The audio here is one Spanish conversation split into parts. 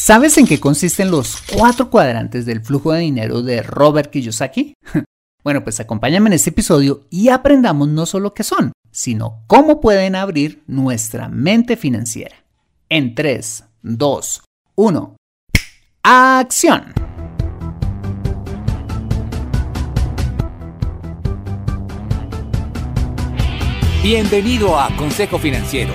¿Sabes en qué consisten los cuatro cuadrantes del flujo de dinero de Robert Kiyosaki? Bueno, pues acompáñame en este episodio y aprendamos no solo qué son, sino cómo pueden abrir nuestra mente financiera. En 3, 2, 1. ¡Acción! Bienvenido a Consejo Financiero,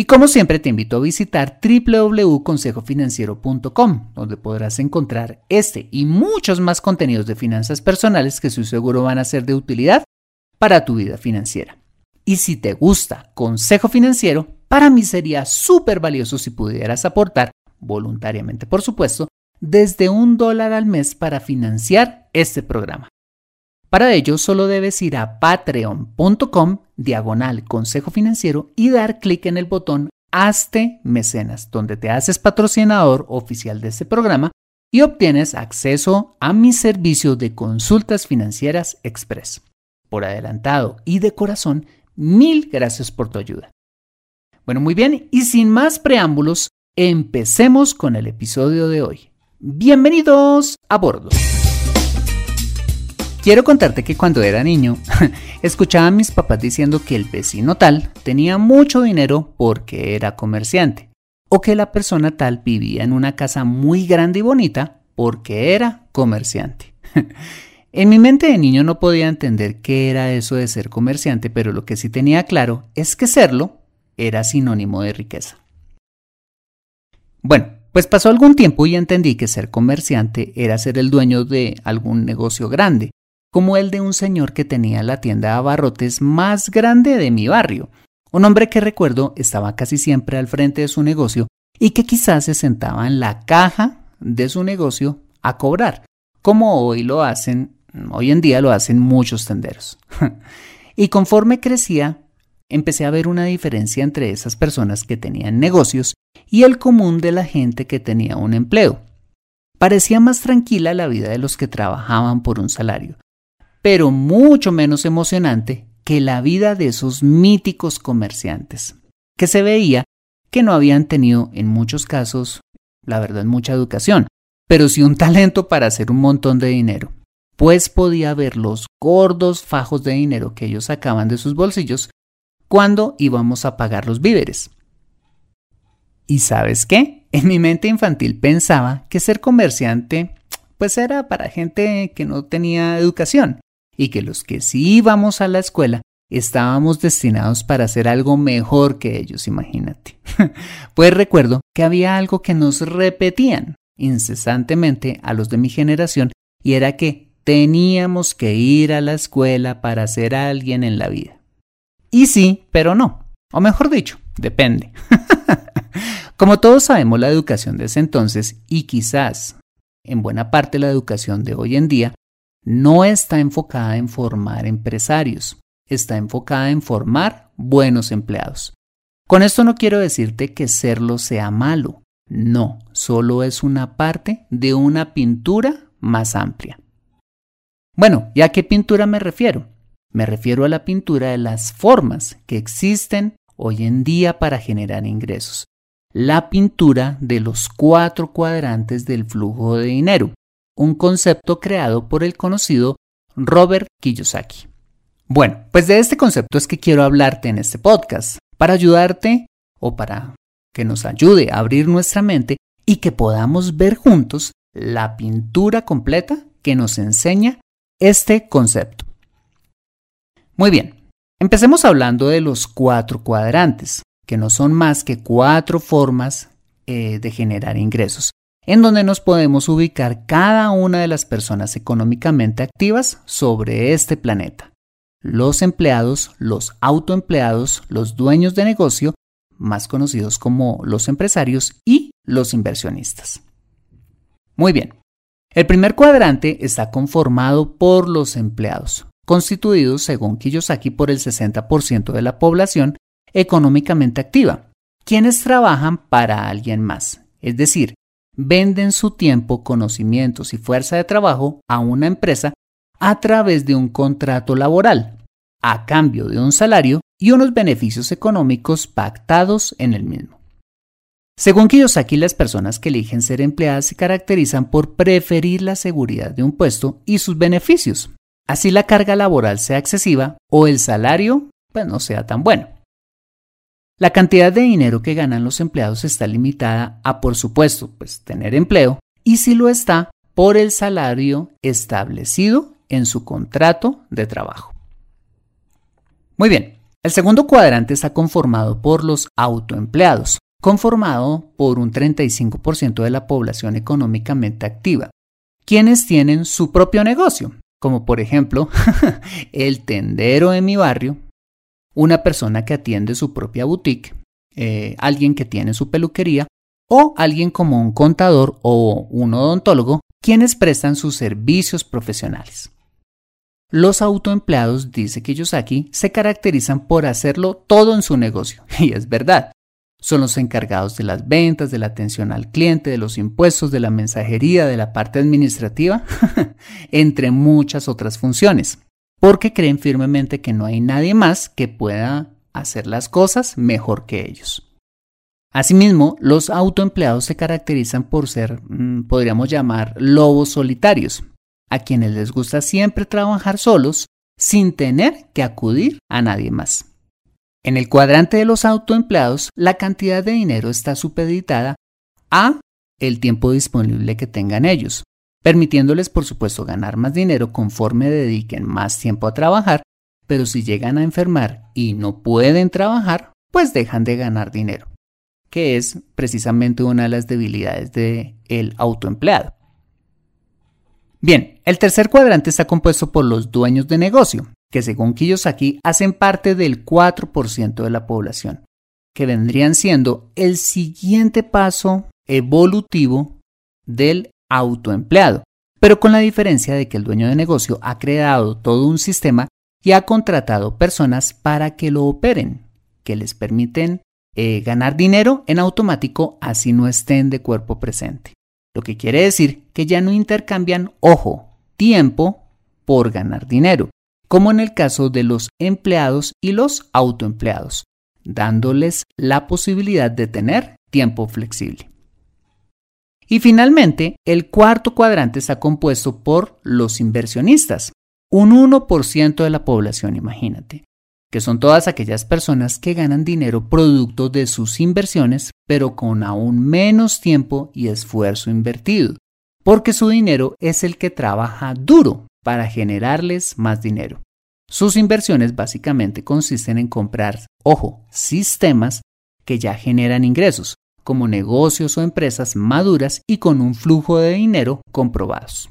y como siempre te invito a visitar www.consejofinanciero.com, donde podrás encontrar este y muchos más contenidos de finanzas personales que estoy seguro van a ser de utilidad para tu vida financiera. Y si te gusta Consejo Financiero, para mí sería súper valioso si pudieras aportar, voluntariamente por supuesto, desde un dólar al mes para financiar este programa. Para ello solo debes ir a patreon.com diagonal consejo financiero y dar clic en el botón Hazte mecenas, donde te haces patrocinador oficial de este programa y obtienes acceso a mi servicio de consultas financieras express. Por adelantado y de corazón, mil gracias por tu ayuda. Bueno, muy bien, y sin más preámbulos, empecemos con el episodio de hoy. Bienvenidos a bordo. Quiero contarte que cuando era niño, escuchaba a mis papás diciendo que el vecino tal tenía mucho dinero porque era comerciante, o que la persona tal vivía en una casa muy grande y bonita porque era comerciante. en mi mente de niño no podía entender qué era eso de ser comerciante, pero lo que sí tenía claro es que serlo era sinónimo de riqueza. Bueno, pues pasó algún tiempo y entendí que ser comerciante era ser el dueño de algún negocio grande, como el de un señor que tenía la tienda de abarrotes más grande de mi barrio, un hombre que recuerdo estaba casi siempre al frente de su negocio y que quizás se sentaba en la caja de su negocio a cobrar, como hoy lo hacen, hoy en día lo hacen muchos tenderos. y conforme crecía, empecé a ver una diferencia entre esas personas que tenían negocios y el común de la gente que tenía un empleo. Parecía más tranquila la vida de los que trabajaban por un salario, pero mucho menos emocionante que la vida de esos míticos comerciantes, que se veía que no habían tenido en muchos casos, la verdad, mucha educación, pero sí un talento para hacer un montón de dinero, pues podía ver los gordos fajos de dinero que ellos sacaban de sus bolsillos cuando íbamos a pagar los víveres. ¿Y sabes qué? En mi mente infantil pensaba que ser comerciante pues era para gente que no tenía educación y que los que sí íbamos a la escuela estábamos destinados para hacer algo mejor que ellos, imagínate. pues recuerdo que había algo que nos repetían incesantemente a los de mi generación y era que teníamos que ir a la escuela para ser alguien en la vida. Y sí, pero no. O mejor dicho, depende. Como todos sabemos, la educación de ese entonces y quizás en buena parte la educación de hoy en día no está enfocada en formar empresarios, está enfocada en formar buenos empleados. Con esto no quiero decirte que serlo sea malo, no, solo es una parte de una pintura más amplia. Bueno, ¿y a qué pintura me refiero? Me refiero a la pintura de las formas que existen hoy en día para generar ingresos. La pintura de los cuatro cuadrantes del flujo de dinero, un concepto creado por el conocido Robert Kiyosaki. Bueno, pues de este concepto es que quiero hablarte en este podcast, para ayudarte o para que nos ayude a abrir nuestra mente y que podamos ver juntos la pintura completa que nos enseña este concepto. Muy bien, empecemos hablando de los cuatro cuadrantes, que no son más que cuatro formas eh, de generar ingresos, en donde nos podemos ubicar cada una de las personas económicamente activas sobre este planeta. Los empleados, los autoempleados, los dueños de negocio, más conocidos como los empresarios y los inversionistas. Muy bien, el primer cuadrante está conformado por los empleados, constituidos, según Kiyosaki, por el 60% de la población económicamente activa, quienes trabajan para alguien más, es decir, venden su tiempo, conocimientos y fuerza de trabajo a una empresa a través de un contrato laboral, a cambio de un salario y unos beneficios económicos pactados en el mismo. Según Kiyosaki, las personas que eligen ser empleadas se caracterizan por preferir la seguridad de un puesto y sus beneficios, así la carga laboral sea excesiva o el salario pues, no sea tan bueno. La cantidad de dinero que ganan los empleados está limitada a, por supuesto, pues tener empleo y si lo está, por el salario establecido en su contrato de trabajo. Muy bien, el segundo cuadrante está conformado por los autoempleados, conformado por un 35% de la población económicamente activa, quienes tienen su propio negocio, como por ejemplo el tendero de mi barrio, una persona que atiende su propia boutique, eh, alguien que tiene su peluquería o alguien como un contador o un odontólogo, quienes prestan sus servicios profesionales. Los autoempleados, dice Kiyosaki, se caracterizan por hacerlo todo en su negocio, y es verdad. Son los encargados de las ventas, de la atención al cliente, de los impuestos, de la mensajería, de la parte administrativa, entre muchas otras funciones, porque creen firmemente que no hay nadie más que pueda hacer las cosas mejor que ellos. Asimismo, los autoempleados se caracterizan por ser, mm, podríamos llamar, lobos solitarios, a quienes les gusta siempre trabajar solos sin tener que acudir a nadie más. En el cuadrante de los autoempleados, la cantidad de dinero está supeditada a el tiempo disponible que tengan ellos, permitiéndoles por supuesto ganar más dinero conforme dediquen más tiempo a trabajar, pero si llegan a enfermar y no pueden trabajar, pues dejan de ganar dinero, que es precisamente una de las debilidades del el autoempleado. Bien, el tercer cuadrante está compuesto por los dueños de negocio, que según Kiyosaki hacen parte del 4% de la población, que vendrían siendo el siguiente paso evolutivo del autoempleado, pero con la diferencia de que el dueño de negocio ha creado todo un sistema y ha contratado personas para que lo operen, que les permiten eh, ganar dinero en automático así no estén de cuerpo presente. Lo que quiere decir que ya no intercambian, ojo, tiempo por ganar dinero, como en el caso de los empleados y los autoempleados, dándoles la posibilidad de tener tiempo flexible. Y finalmente, el cuarto cuadrante está compuesto por los inversionistas, un 1% de la población, imagínate, que son todas aquellas personas que ganan dinero producto de sus inversiones, pero con aún menos tiempo y esfuerzo invertido, porque su dinero es el que trabaja duro para generarles más dinero. Sus inversiones básicamente consisten en comprar, ojo, sistemas que ya generan ingresos, como negocios o empresas maduras y con un flujo de dinero comprobados.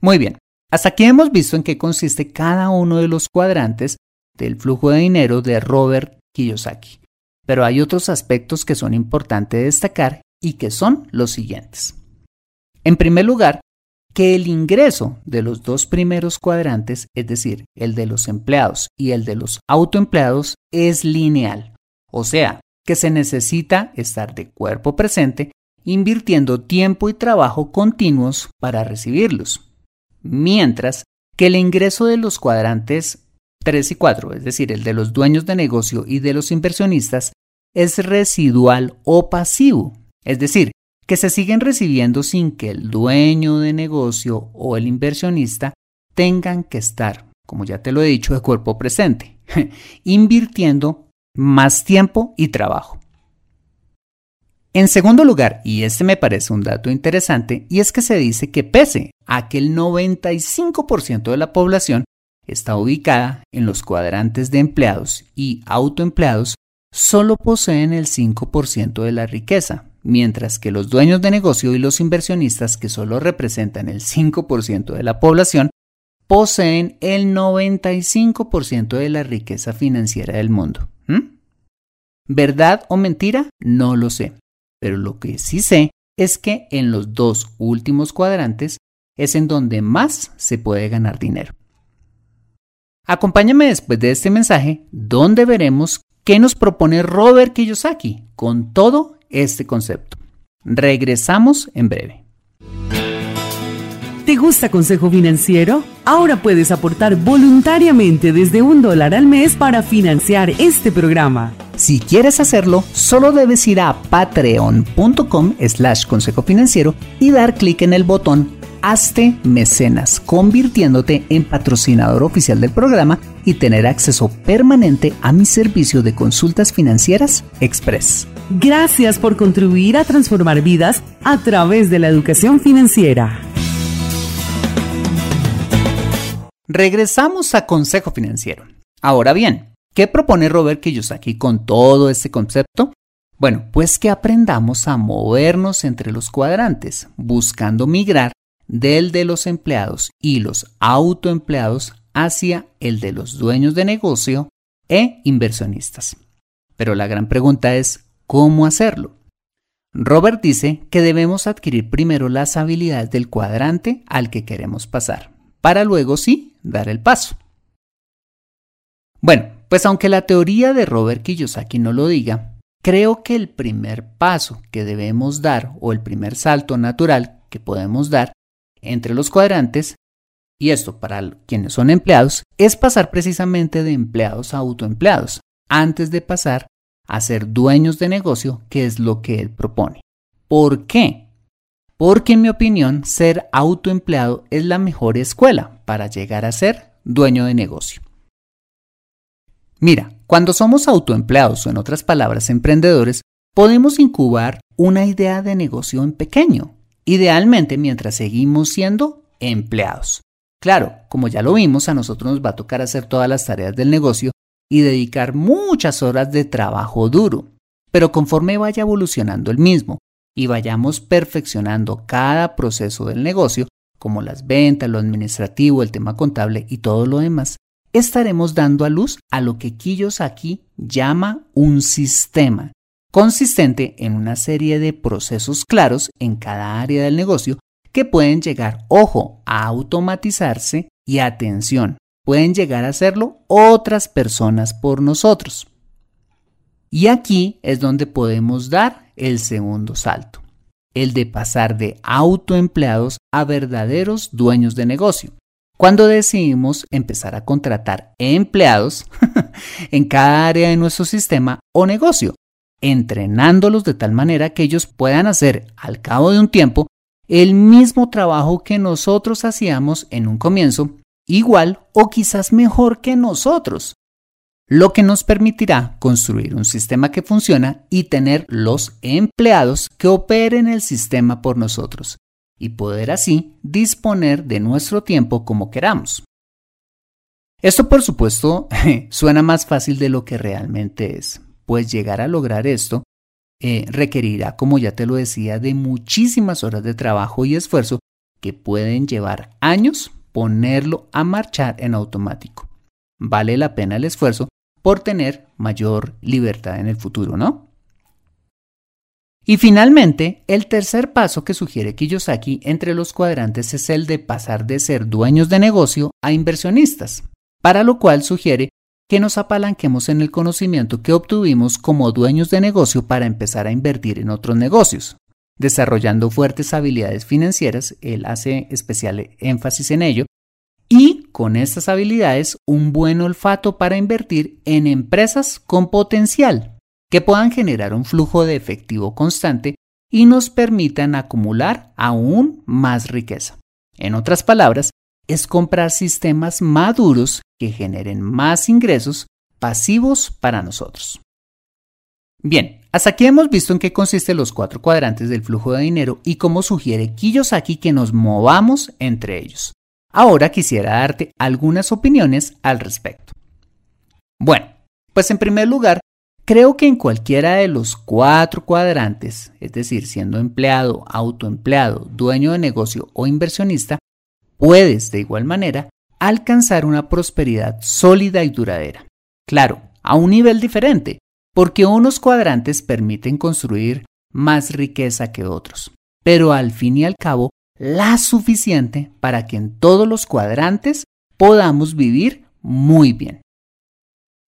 Muy bien, hasta aquí hemos visto en qué consiste cada uno de los cuadrantes del flujo de dinero de Robert Kiyosaki. Pero hay otros aspectos que son importantes destacar y que son los siguientes. En primer lugar, que el ingreso de los dos primeros cuadrantes, es decir, el de los empleados y el de los autoempleados, es lineal. O sea, que se necesita estar de cuerpo presente invirtiendo tiempo y trabajo continuos para recibirlos. Mientras que el ingreso de los cuadrantes 3 y 4, es decir, el de los dueños de negocio y de los inversionistas, es residual o pasivo, es decir, que se siguen recibiendo sin que el dueño de negocio o el inversionista tengan que estar, como ya te lo he dicho, de cuerpo presente, invirtiendo más tiempo y trabajo. En segundo lugar, y este me parece un dato interesante, y es que se dice que pese a que el 95% de la población está ubicada en los cuadrantes de empleados y autoempleados, solo poseen el 5% de la riqueza, mientras que los dueños de negocio y los inversionistas, que solo representan el 5% de la población, poseen el 95% de la riqueza financiera del mundo. ¿Verdad o mentira? No lo sé. Pero lo que sí sé es que en los dos últimos cuadrantes es en donde más se puede ganar dinero. Acompáñame después de este mensaje donde veremos qué nos propone Robert Kiyosaki con todo este concepto. Regresamos en breve. ¿Te gusta Consejo Financiero? Ahora puedes aportar voluntariamente desde un dólar al mes para financiar este programa. Si quieres hacerlo, solo debes ir a patreon.com slash consejo financiero y dar clic en el botón Hazte mecenas, convirtiéndote en patrocinador oficial del programa y tener acceso permanente a mi servicio de consultas financieras Express. Gracias por contribuir a transformar vidas a través de la educación financiera. Regresamos a Consejo Financiero. Ahora bien, ¿qué propone Robert Kiyosaki con todo este concepto? Bueno, pues que aprendamos a movernos entre los cuadrantes, buscando migrar del de los empleados y los autoempleados hacia el de los dueños de negocio e inversionistas. Pero la gran pregunta es, ¿cómo hacerlo? Robert dice que debemos adquirir primero las habilidades del cuadrante al que queremos pasar, para luego sí dar el paso. Bueno, pues aunque la teoría de Robert Kiyosaki no lo diga, creo que el primer paso que debemos dar o el primer salto natural que podemos dar entre los cuadrantes, y esto para quienes son empleados, es pasar precisamente de empleados a autoempleados, antes de pasar a ser dueños de negocio, que es lo que él propone. ¿Por qué? Porque en mi opinión, ser autoempleado es la mejor escuela para llegar a ser dueño de negocio. Mira, cuando somos autoempleados o en otras palabras emprendedores, podemos incubar una idea de negocio en pequeño, idealmente mientras seguimos siendo empleados. Claro, como ya lo vimos, a nosotros nos va a tocar hacer todas las tareas del negocio y dedicar muchas horas de trabajo duro. Pero conforme vaya evolucionando el mismo y vayamos perfeccionando cada proceso del negocio, como las ventas, lo administrativo, el tema contable y todo lo demás, estaremos dando a luz a lo que aquí llama un sistema, consistente en una serie de procesos claros en cada área del negocio que pueden llegar, ojo, a automatizarse y atención, pueden llegar a hacerlo otras personas por nosotros. Y aquí es donde podemos dar el segundo salto, el de pasar de autoempleados a verdaderos dueños de negocio. Cuando decidimos empezar a contratar empleados en cada área de nuestro sistema o negocio, entrenándolos de tal manera que ellos puedan hacer al cabo de un tiempo el mismo trabajo que nosotros hacíamos en un comienzo, igual o quizás mejor que nosotros, lo que nos permitirá construir un sistema que funciona y tener los empleados que operen el sistema por nosotros y poder así disponer de nuestro tiempo como queramos. Esto por supuesto suena más fácil de lo que realmente es pues llegar a lograr esto eh, requerirá, como ya te lo decía, de muchísimas horas de trabajo y esfuerzo que pueden llevar años ponerlo a marchar en automático. Vale la pena el esfuerzo por tener mayor libertad en el futuro, ¿no? Y finalmente, el tercer paso que sugiere Kiyosaki entre los cuadrantes es el de pasar de ser dueños de negocio a inversionistas, para lo cual sugiere que nos apalanquemos en el conocimiento que obtuvimos como dueños de negocio para empezar a invertir en otros negocios. Desarrollando fuertes habilidades financieras, él hace especial énfasis en ello, y con estas habilidades un buen olfato para invertir en empresas con potencial que puedan generar un flujo de efectivo constante y nos permitan acumular aún más riqueza. En otras palabras, es comprar sistemas maduros que generen más ingresos pasivos para nosotros. Bien, hasta aquí hemos visto en qué consisten los cuatro cuadrantes del flujo de dinero y cómo sugiere Kiyosaki que nos movamos entre ellos. Ahora quisiera darte algunas opiniones al respecto. Bueno, pues en primer lugar, creo que en cualquiera de los cuatro cuadrantes, es decir, siendo empleado, autoempleado, dueño de negocio o inversionista, puedes de igual manera alcanzar una prosperidad sólida y duradera. Claro, a un nivel diferente, porque unos cuadrantes permiten construir más riqueza que otros, pero al fin y al cabo la suficiente para que en todos los cuadrantes podamos vivir muy bien.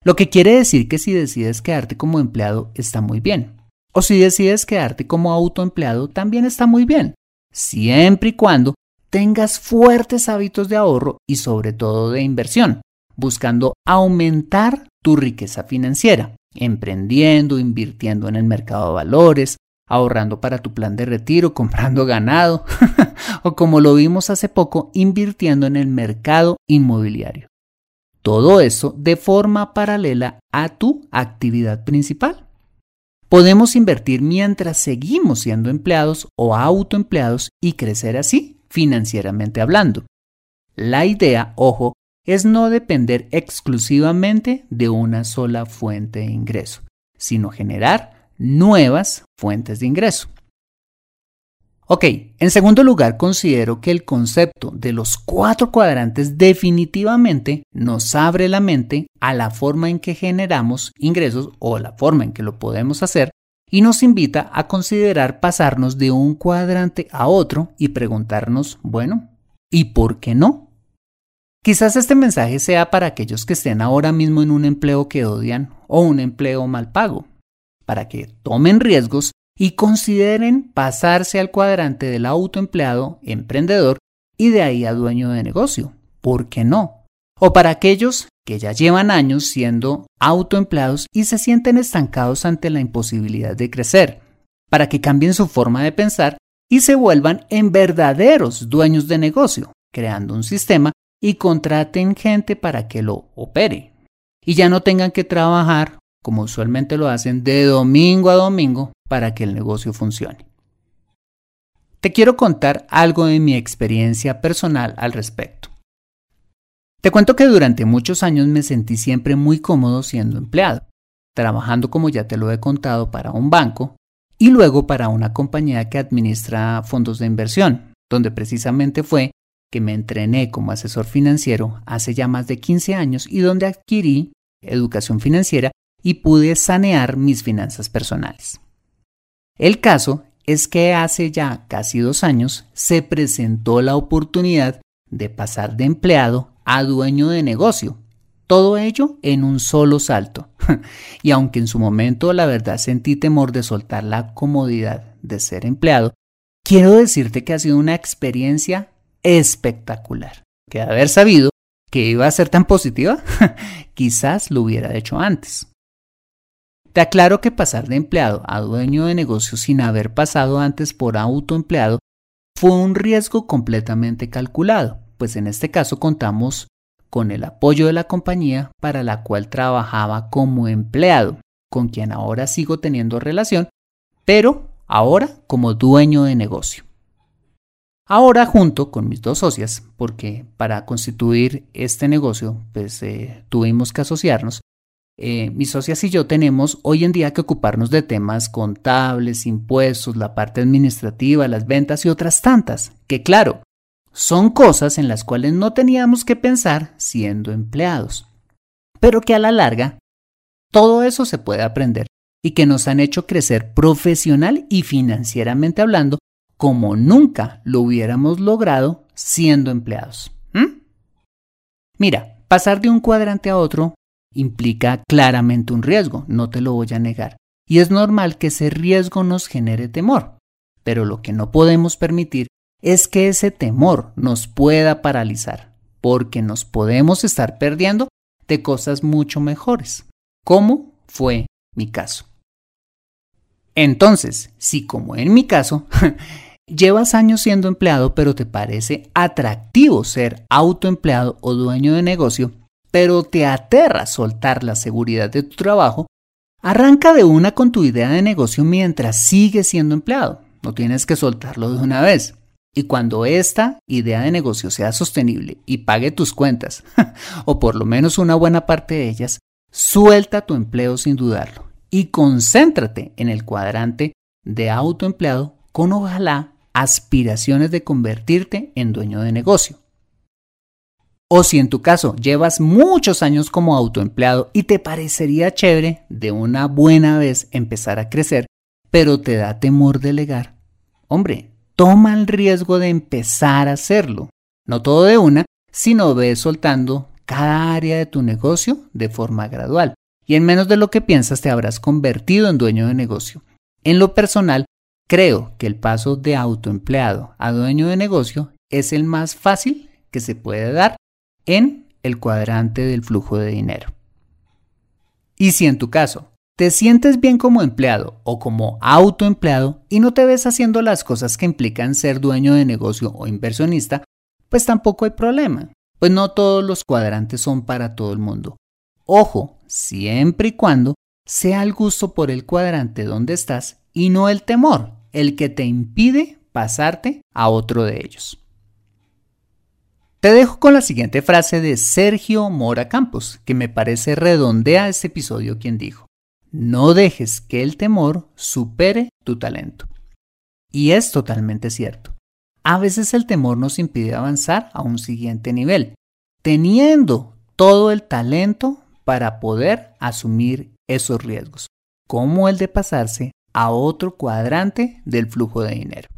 Lo que quiere decir que si decides quedarte como empleado está muy bien. O si decides quedarte como autoempleado también está muy bien, siempre y cuando tengas fuertes hábitos de ahorro y sobre todo de inversión, buscando aumentar tu riqueza financiera, emprendiendo, invirtiendo en el mercado de valores, ahorrando para tu plan de retiro, comprando ganado o como lo vimos hace poco, invirtiendo en el mercado inmobiliario. Todo eso de forma paralela a tu actividad principal. Podemos invertir mientras seguimos siendo empleados o autoempleados y crecer así financieramente hablando. La idea, ojo, es no depender exclusivamente de una sola fuente de ingreso, sino generar nuevas fuentes de ingreso. Ok, en segundo lugar considero que el concepto de los cuatro cuadrantes definitivamente nos abre la mente a la forma en que generamos ingresos o la forma en que lo podemos hacer y nos invita a considerar pasarnos de un cuadrante a otro y preguntarnos, bueno, ¿y por qué no? Quizás este mensaje sea para aquellos que estén ahora mismo en un empleo que odian o un empleo mal pago para que tomen riesgos y consideren pasarse al cuadrante del autoempleado emprendedor y de ahí a dueño de negocio. ¿Por qué no? O para aquellos que ya llevan años siendo autoempleados y se sienten estancados ante la imposibilidad de crecer, para que cambien su forma de pensar y se vuelvan en verdaderos dueños de negocio, creando un sistema y contraten gente para que lo opere. Y ya no tengan que trabajar como usualmente lo hacen, de domingo a domingo para que el negocio funcione. Te quiero contar algo de mi experiencia personal al respecto. Te cuento que durante muchos años me sentí siempre muy cómodo siendo empleado, trabajando como ya te lo he contado para un banco y luego para una compañía que administra fondos de inversión, donde precisamente fue que me entrené como asesor financiero hace ya más de 15 años y donde adquirí educación financiera y pude sanear mis finanzas personales. El caso es que hace ya casi dos años se presentó la oportunidad de pasar de empleado a dueño de negocio. Todo ello en un solo salto. y aunque en su momento la verdad sentí temor de soltar la comodidad de ser empleado, quiero decirte que ha sido una experiencia espectacular. Que haber sabido que iba a ser tan positiva, quizás lo hubiera hecho antes. Te aclaro que pasar de empleado a dueño de negocio sin haber pasado antes por autoempleado fue un riesgo completamente calculado, pues en este caso contamos con el apoyo de la compañía para la cual trabajaba como empleado, con quien ahora sigo teniendo relación, pero ahora como dueño de negocio. Ahora junto con mis dos socias, porque para constituir este negocio pues eh, tuvimos que asociarnos, eh, mis socias y yo tenemos hoy en día que ocuparnos de temas contables, impuestos, la parte administrativa, las ventas y otras tantas, que claro, son cosas en las cuales no teníamos que pensar siendo empleados, pero que a la larga todo eso se puede aprender y que nos han hecho crecer profesional y financieramente hablando como nunca lo hubiéramos logrado siendo empleados. Mira, pasar de un cuadrante a otro implica claramente un riesgo, no te lo voy a negar. Y es normal que ese riesgo nos genere temor. Pero lo que no podemos permitir es que ese temor nos pueda paralizar. porque nos podemos estar perdiendo de cosas mucho mejores, como fue mi caso. Entonces, si como en mi caso, llevas años siendo empleado pero te parece atractivo ser autoempleado o dueño de negocio, pero te aterra soltar la seguridad de tu trabajo, arranca de una con tu idea de negocio mientras sigues siendo empleado. No tienes que soltarlo de una vez. Y cuando esta idea de negocio sea sostenible y pague tus cuentas, o por lo menos una buena parte de ellas, suelta tu empleo sin dudarlo y concéntrate en el cuadrante de autoempleado con ojalá aspiraciones de convertirte en dueño de negocio. O si en tu caso llevas muchos años como autoempleado y te parecería chévere de una buena vez empezar a crecer, pero te da temor delegar, hombre, toma el riesgo de empezar a hacerlo. No todo de una, sino ve soltando cada área de tu negocio de forma gradual. Y en menos de lo que piensas te habrás convertido en dueño de negocio. En lo personal, creo que el paso de autoempleado a dueño de negocio es el más fácil que se puede dar en el cuadrante del flujo de dinero. Y si en tu caso te sientes bien como empleado o como autoempleado y no te ves haciendo las cosas que implican ser dueño de negocio o inversionista, pues tampoco hay problema, pues no todos los cuadrantes son para todo el mundo. Ojo, siempre y cuando sea el gusto por el cuadrante donde estás y no el temor, el que te impide pasarte a otro de ellos. Te dejo con la siguiente frase de Sergio Mora Campos, que me parece redondea este episodio quien dijo, no dejes que el temor supere tu talento. Y es totalmente cierto. A veces el temor nos impide avanzar a un siguiente nivel, teniendo todo el talento para poder asumir esos riesgos, como el de pasarse a otro cuadrante del flujo de dinero.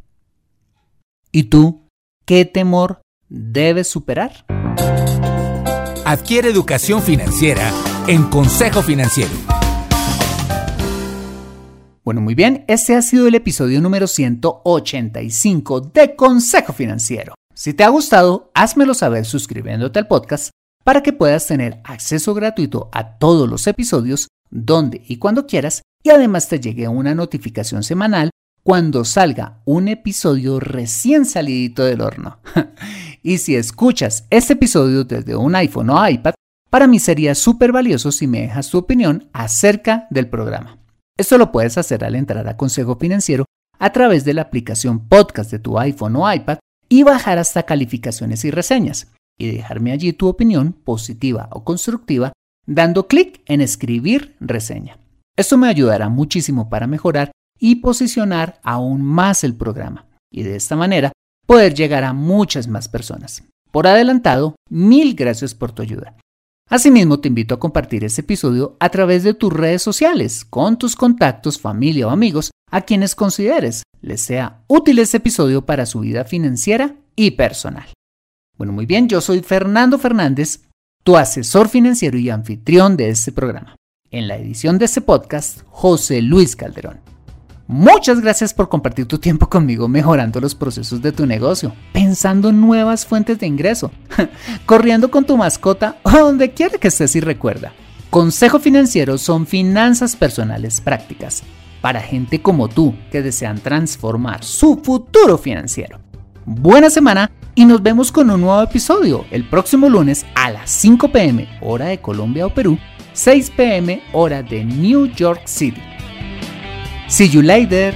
¿Y tú qué temor debes superar? Adquiere educación financiera en Consejo Financiero. Bueno, muy bien, este ha sido el episodio número 185 de Consejo Financiero. Si te ha gustado, házmelo saber suscribiéndote al podcast para que puedas tener acceso gratuito a todos los episodios donde y cuando quieras y además te llegue una notificación semanal cuando salga un episodio recién salidito del horno. y si escuchas este episodio desde un iPhone o iPad, para mí sería súper valioso si me dejas tu opinión acerca del programa. Esto lo puedes hacer al entrar a Consejo Financiero a través de la aplicación podcast de tu iPhone o iPad y bajar hasta calificaciones y reseñas y dejarme allí tu opinión positiva o constructiva dando clic en escribir reseña. Esto me ayudará muchísimo para mejorar y posicionar aún más el programa y de esta manera poder llegar a muchas más personas. Por adelantado, mil gracias por tu ayuda. Asimismo, te invito a compartir este episodio a través de tus redes sociales, con tus contactos, familia o amigos, a quienes consideres les sea útil este episodio para su vida financiera y personal. Bueno, muy bien, yo soy Fernando Fernández, tu asesor financiero y anfitrión de este programa. En la edición de este podcast, José Luis Calderón. Muchas gracias por compartir tu tiempo conmigo mejorando los procesos de tu negocio, pensando en nuevas fuentes de ingreso, corriendo con tu mascota o donde quiera que estés y recuerda. Consejo Financiero son finanzas personales prácticas para gente como tú que desean transformar su futuro financiero. Buena semana y nos vemos con un nuevo episodio el próximo lunes a las 5 pm hora de Colombia o Perú, 6 pm hora de New York City. See you later.